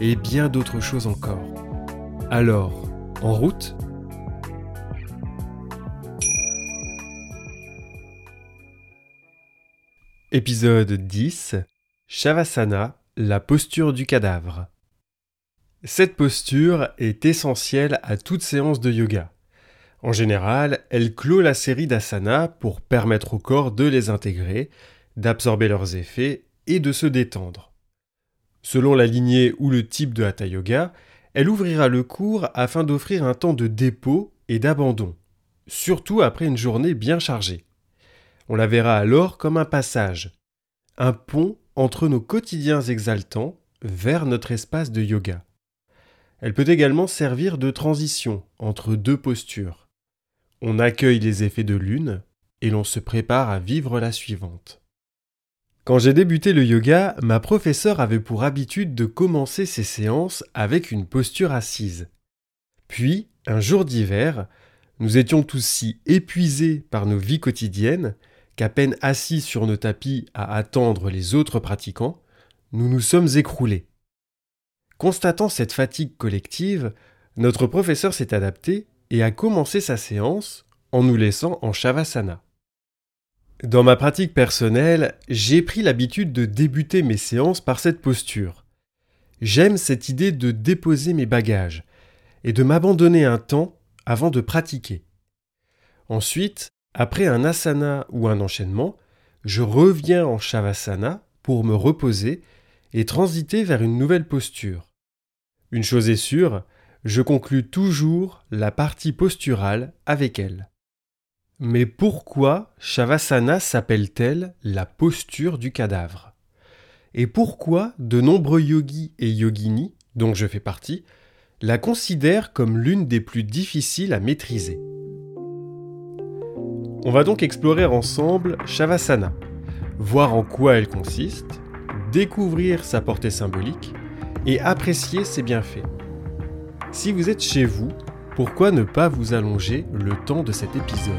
et bien d'autres choses encore. Alors, en route? Épisode 10 Shavasana, la posture du cadavre. Cette posture est essentielle à toute séance de yoga. En général, elle clôt la série d'asanas pour permettre au corps de les intégrer, d'absorber leurs effets et de se détendre. Selon la lignée ou le type de Hatha Yoga, elle ouvrira le cours afin d'offrir un temps de dépôt et d'abandon, surtout après une journée bien chargée. On la verra alors comme un passage, un pont entre nos quotidiens exaltants vers notre espace de yoga. Elle peut également servir de transition entre deux postures. On accueille les effets de l'une et l'on se prépare à vivre la suivante. Quand j'ai débuté le yoga, ma professeure avait pour habitude de commencer ses séances avec une posture assise. Puis, un jour d'hiver, nous étions tous si épuisés par nos vies quotidiennes qu'à peine assis sur nos tapis à attendre les autres pratiquants, nous nous sommes écroulés. Constatant cette fatigue collective, notre professeur s'est adapté et a commencé sa séance en nous laissant en shavasana. Dans ma pratique personnelle, j'ai pris l'habitude de débuter mes séances par cette posture. J'aime cette idée de déposer mes bagages et de m'abandonner un temps avant de pratiquer. Ensuite, après un asana ou un enchaînement, je reviens en shavasana pour me reposer et transiter vers une nouvelle posture. Une chose est sûre, je conclus toujours la partie posturale avec elle. Mais pourquoi Shavasana s'appelle-t-elle la posture du cadavre? Et pourquoi de nombreux yogis et yoginis, dont je fais partie, la considèrent comme l'une des plus difficiles à maîtriser? On va donc explorer ensemble Shavasana, voir en quoi elle consiste, découvrir sa portée symbolique et apprécier ses bienfaits. Si vous êtes chez vous, pourquoi ne pas vous allonger le temps de cet épisode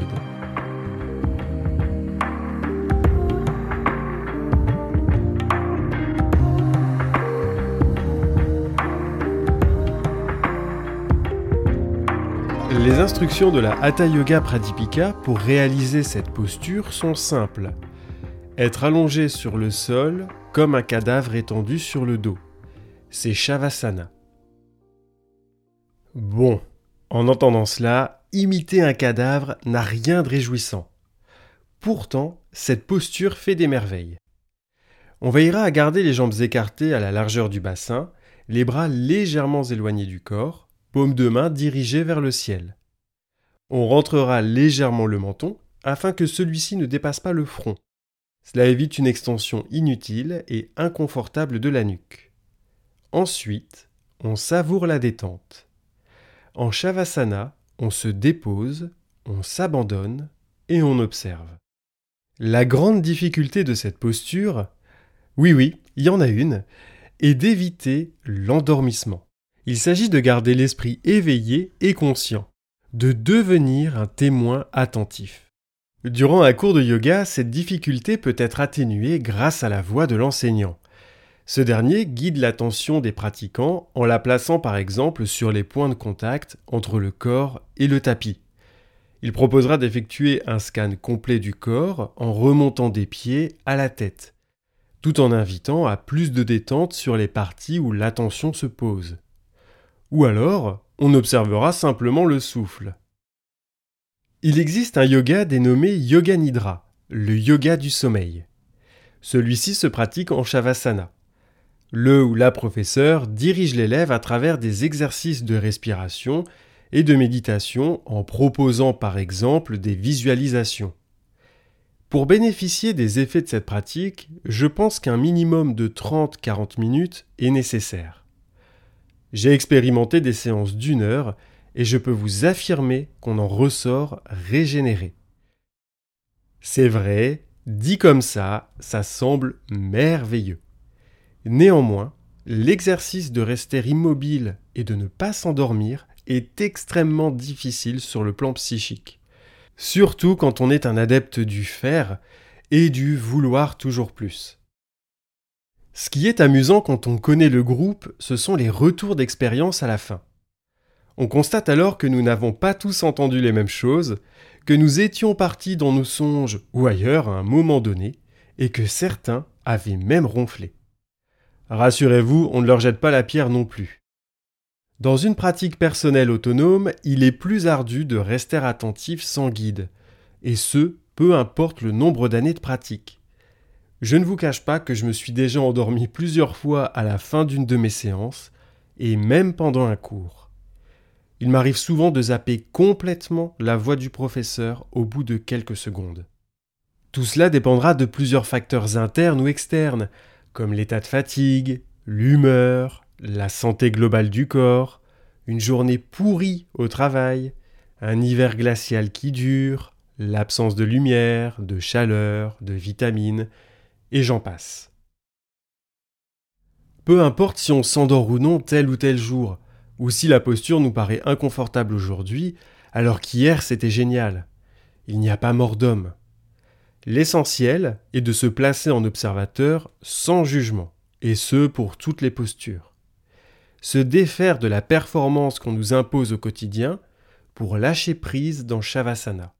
Les instructions de la Hatha Yoga Pradipika pour réaliser cette posture sont simples. Être allongé sur le sol comme un cadavre étendu sur le dos. C'est Shavasana. Bon, en entendant cela, imiter un cadavre n'a rien de réjouissant. Pourtant, cette posture fait des merveilles. On veillera à garder les jambes écartées à la largeur du bassin, les bras légèrement éloignés du corps, paume de main dirigée vers le ciel. On rentrera légèrement le menton afin que celui-ci ne dépasse pas le front. Cela évite une extension inutile et inconfortable de la nuque. Ensuite, on savoure la détente. En Shavasana, on se dépose, on s'abandonne et on observe. La grande difficulté de cette posture, oui oui, il y en a une, est d'éviter l'endormissement. Il s'agit de garder l'esprit éveillé et conscient, de devenir un témoin attentif. Durant un cours de yoga, cette difficulté peut être atténuée grâce à la voix de l'enseignant. Ce dernier guide l'attention des pratiquants en la plaçant par exemple sur les points de contact entre le corps et le tapis. Il proposera d'effectuer un scan complet du corps en remontant des pieds à la tête, tout en invitant à plus de détente sur les parties où l'attention se pose. Ou alors, on observera simplement le souffle. Il existe un yoga dénommé Yoga Nidra, le yoga du sommeil. Celui-ci se pratique en Shavasana. Le ou la professeur dirige l'élève à travers des exercices de respiration et de méditation en proposant par exemple des visualisations. Pour bénéficier des effets de cette pratique, je pense qu'un minimum de 30-40 minutes est nécessaire. J'ai expérimenté des séances d'une heure et je peux vous affirmer qu'on en ressort régénéré. C'est vrai, dit comme ça, ça semble merveilleux. Néanmoins, l'exercice de rester immobile et de ne pas s'endormir est extrêmement difficile sur le plan psychique. Surtout quand on est un adepte du faire et du vouloir toujours plus. Ce qui est amusant quand on connaît le groupe, ce sont les retours d'expérience à la fin. On constate alors que nous n'avons pas tous entendu les mêmes choses, que nous étions partis dans nos songes ou ailleurs à un moment donné, et que certains avaient même ronflé. Rassurez-vous, on ne leur jette pas la pierre non plus. Dans une pratique personnelle autonome, il est plus ardu de rester attentif sans guide, et ce, peu importe le nombre d'années de pratique. Je ne vous cache pas que je me suis déjà endormi plusieurs fois à la fin d'une de mes séances, et même pendant un cours. Il m'arrive souvent de zapper complètement la voix du professeur au bout de quelques secondes. Tout cela dépendra de plusieurs facteurs internes ou externes, comme l'état de fatigue, l'humeur, la santé globale du corps, une journée pourrie au travail, un hiver glacial qui dure, l'absence de lumière, de chaleur, de vitamines, et j'en passe. Peu importe si on s'endort ou non tel ou tel jour, ou si la posture nous paraît inconfortable aujourd'hui, alors qu'hier c'était génial. Il n'y a pas mort d'homme. L'essentiel est de se placer en observateur sans jugement, et ce pour toutes les postures. Se défaire de la performance qu'on nous impose au quotidien pour lâcher prise dans Shavasana.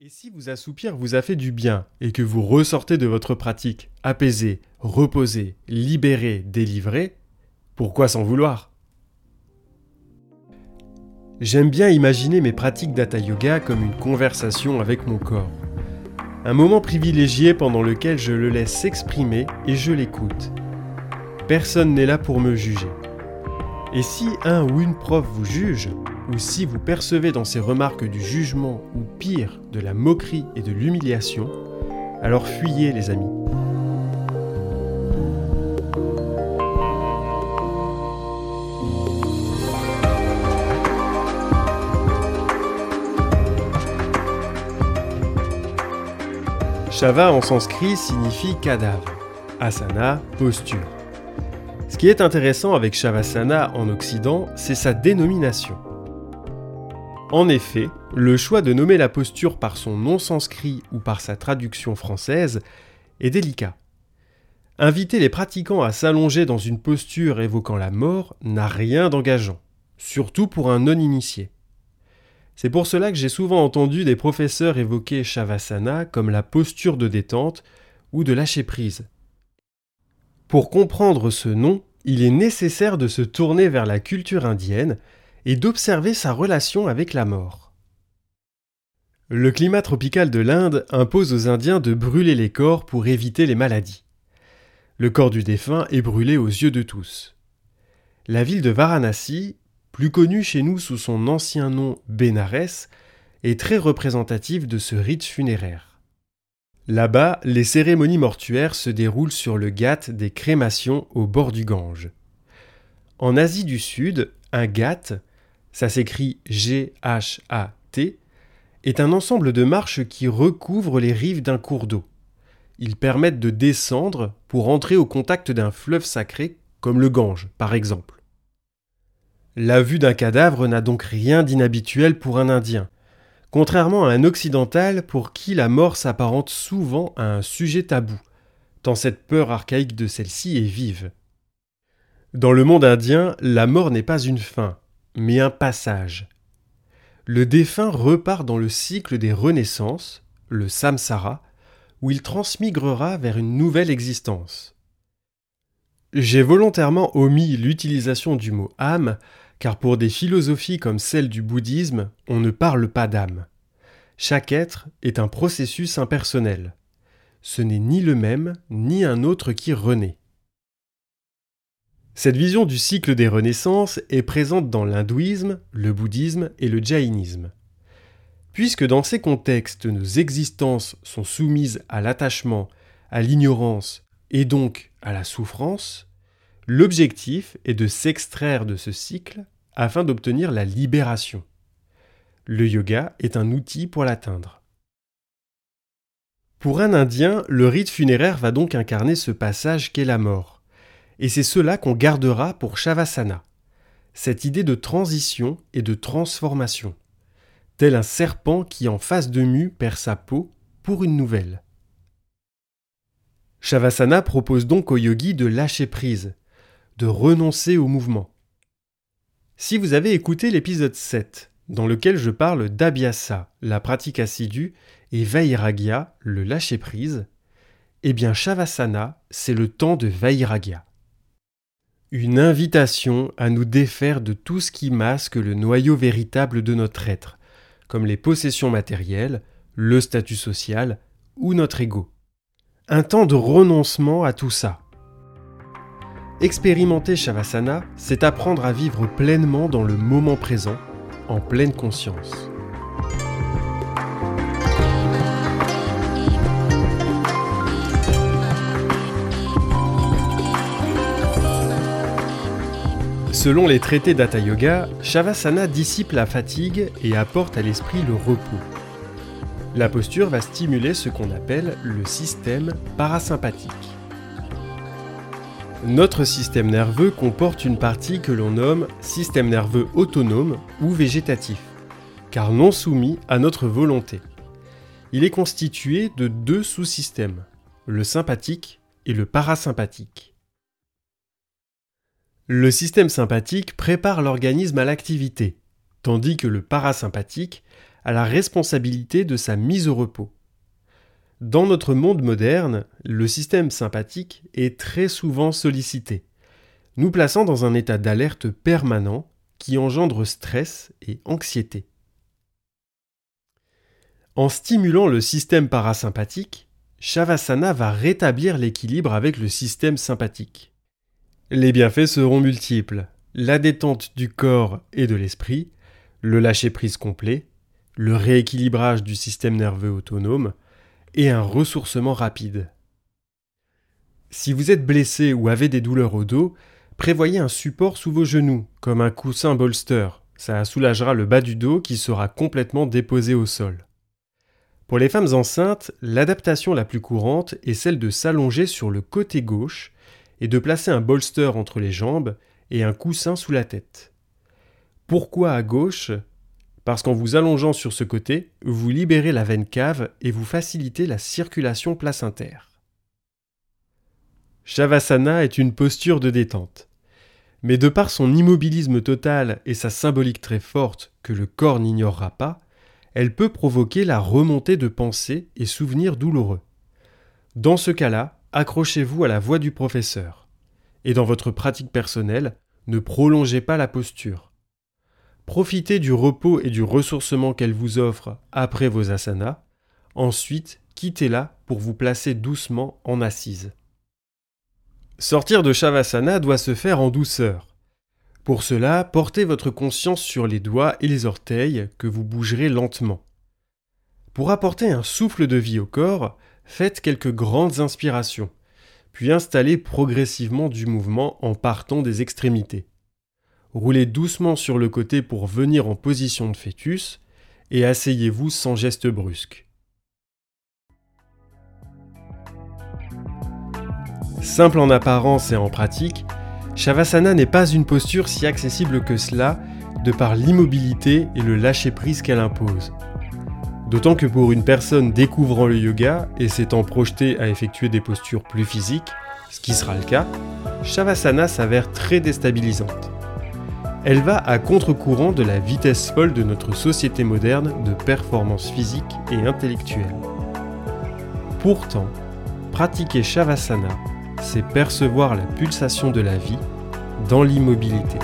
Et si vous assoupir vous a fait du bien et que vous ressortez de votre pratique apaisé, reposé, libéré, délivré, pourquoi s'en vouloir? J'aime bien imaginer mes pratiques d'Hatha Yoga comme une conversation avec mon corps. Un moment privilégié pendant lequel je le laisse s'exprimer et je l'écoute. Personne n'est là pour me juger. Et si un ou une prof vous juge, ou si vous percevez dans ses remarques du jugement ou pire, de la moquerie et de l'humiliation, alors fuyez les amis. Shava en sanskrit signifie cadavre, asana, posture. Ce qui est intéressant avec Shavasana en Occident, c'est sa dénomination. En effet, le choix de nommer la posture par son nom sanskrit ou par sa traduction française est délicat. Inviter les pratiquants à s'allonger dans une posture évoquant la mort n'a rien d'engageant, surtout pour un non-initié. C'est pour cela que j'ai souvent entendu des professeurs évoquer Shavasana comme la posture de détente ou de lâcher prise. Pour comprendre ce nom, il est nécessaire de se tourner vers la culture indienne et d'observer sa relation avec la mort. Le climat tropical de l'Inde impose aux Indiens de brûler les corps pour éviter les maladies. Le corps du défunt est brûlé aux yeux de tous. La ville de Varanasi plus connu chez nous sous son ancien nom Bénarès, est très représentatif de ce rite funéraire. Là-bas, les cérémonies mortuaires se déroulent sur le ghat des crémations au bord du Gange. En Asie du Sud, un ghat, ça s'écrit G-H-A-T, est un ensemble de marches qui recouvrent les rives d'un cours d'eau. Ils permettent de descendre pour entrer au contact d'un fleuve sacré comme le Gange, par exemple. La vue d'un cadavre n'a donc rien d'inhabituel pour un Indien, contrairement à un occidental pour qui la mort s'apparente souvent à un sujet tabou, tant cette peur archaïque de celle-ci est vive. Dans le monde indien, la mort n'est pas une fin, mais un passage. Le défunt repart dans le cycle des renaissances, le samsara, où il transmigrera vers une nouvelle existence. J'ai volontairement omis l'utilisation du mot âme car pour des philosophies comme celle du bouddhisme, on ne parle pas d'âme. Chaque être est un processus impersonnel. Ce n'est ni le même, ni un autre qui renaît. Cette vision du cycle des renaissances est présente dans l'hindouisme, le bouddhisme et le jaïnisme. Puisque dans ces contextes nos existences sont soumises à l'attachement, à l'ignorance et donc à la souffrance, L'objectif est de s'extraire de ce cycle afin d'obtenir la libération. Le yoga est un outil pour l'atteindre. Pour un Indien, le rite funéraire va donc incarner ce passage qu'est la mort. Et c'est cela qu'on gardera pour Shavasana. Cette idée de transition et de transformation. Tel un serpent qui en face de mu perd sa peau pour une nouvelle. Shavasana propose donc au yogi de lâcher prise, de renoncer au mouvement. Si vous avez écouté l'épisode 7, dans lequel je parle d'Abhyasa, la pratique assidue, et Vairagya, le lâcher-prise, eh bien Shavasana, c'est le temps de Vairagya. Une invitation à nous défaire de tout ce qui masque le noyau véritable de notre être, comme les possessions matérielles, le statut social ou notre ego. Un temps de renoncement à tout ça, Expérimenter Shavasana, c'est apprendre à vivre pleinement dans le moment présent, en pleine conscience. Selon les traités d'Hatha Yoga, Shavasana dissipe la fatigue et apporte à l'esprit le repos. La posture va stimuler ce qu'on appelle le système parasympathique. Notre système nerveux comporte une partie que l'on nomme système nerveux autonome ou végétatif, car non soumis à notre volonté. Il est constitué de deux sous-systèmes, le sympathique et le parasympathique. Le système sympathique prépare l'organisme à l'activité, tandis que le parasympathique a la responsabilité de sa mise au repos. Dans notre monde moderne, le système sympathique est très souvent sollicité, nous plaçant dans un état d'alerte permanent qui engendre stress et anxiété. En stimulant le système parasympathique, Shavasana va rétablir l'équilibre avec le système sympathique. Les bienfaits seront multiples la détente du corps et de l'esprit, le lâcher-prise complet, le rééquilibrage du système nerveux autonome, et un ressourcement rapide. Si vous êtes blessé ou avez des douleurs au dos, prévoyez un support sous vos genoux, comme un coussin bolster. Ça soulagera le bas du dos qui sera complètement déposé au sol. Pour les femmes enceintes, l'adaptation la plus courante est celle de s'allonger sur le côté gauche et de placer un bolster entre les jambes et un coussin sous la tête. Pourquoi à gauche? Parce qu'en vous allongeant sur ce côté, vous libérez la veine cave et vous facilitez la circulation placentaire. Shavasana est une posture de détente. Mais de par son immobilisme total et sa symbolique très forte que le corps n'ignorera pas, elle peut provoquer la remontée de pensées et souvenirs douloureux. Dans ce cas-là, accrochez-vous à la voix du professeur. Et dans votre pratique personnelle, ne prolongez pas la posture. Profitez du repos et du ressourcement qu'elle vous offre après vos asanas. Ensuite, quittez-la pour vous placer doucement en assise. Sortir de Shavasana doit se faire en douceur. Pour cela, portez votre conscience sur les doigts et les orteils que vous bougerez lentement. Pour apporter un souffle de vie au corps, faites quelques grandes inspirations, puis installez progressivement du mouvement en partant des extrémités. Roulez doucement sur le côté pour venir en position de fœtus et asseyez-vous sans geste brusque. Simple en apparence et en pratique, Shavasana n'est pas une posture si accessible que cela de par l'immobilité et le lâcher-prise qu'elle impose. D'autant que pour une personne découvrant le yoga et s'étant projetée à effectuer des postures plus physiques, ce qui sera le cas, Shavasana s'avère très déstabilisante elle va à contre-courant de la vitesse folle de notre société moderne de performance physique et intellectuelle. Pourtant, pratiquer Shavasana, c'est percevoir la pulsation de la vie dans l'immobilité.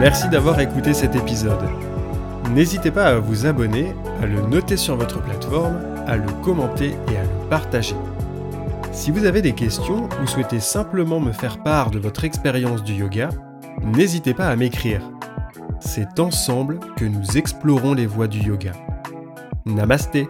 Merci d'avoir écouté cet épisode. N'hésitez pas à vous abonner, à le noter sur votre plateforme, à le commenter et à le partager. Si vous avez des questions ou souhaitez simplement me faire part de votre expérience du yoga, n'hésitez pas à m'écrire. c'est ensemble que nous explorons les voies du yoga. Namasté